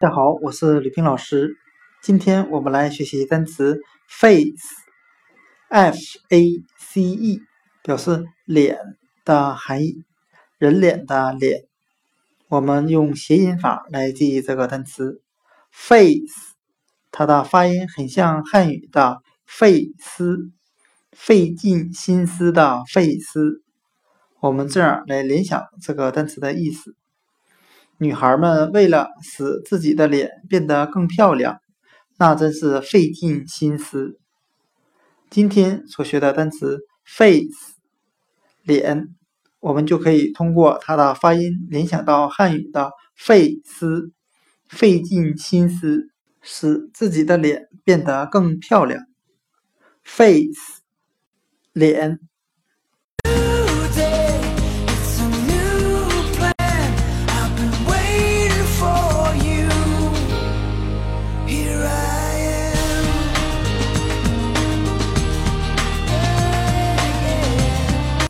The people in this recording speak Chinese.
大家好，我是吕冰老师。今天我们来学习单词 face，f a c e，表示脸的含义，人脸的脸。我们用谐音法来记忆这个单词 face，它的发音很像汉语的费斯，费尽心思的费斯。我们这样来联想这个单词的意思。女孩们为了使自己的脸变得更漂亮，那真是费尽心思。今天所学的单词 face 脸，我们就可以通过它的发音联想到汉语的费思，费尽心思使自己的脸变得更漂亮。face 脸。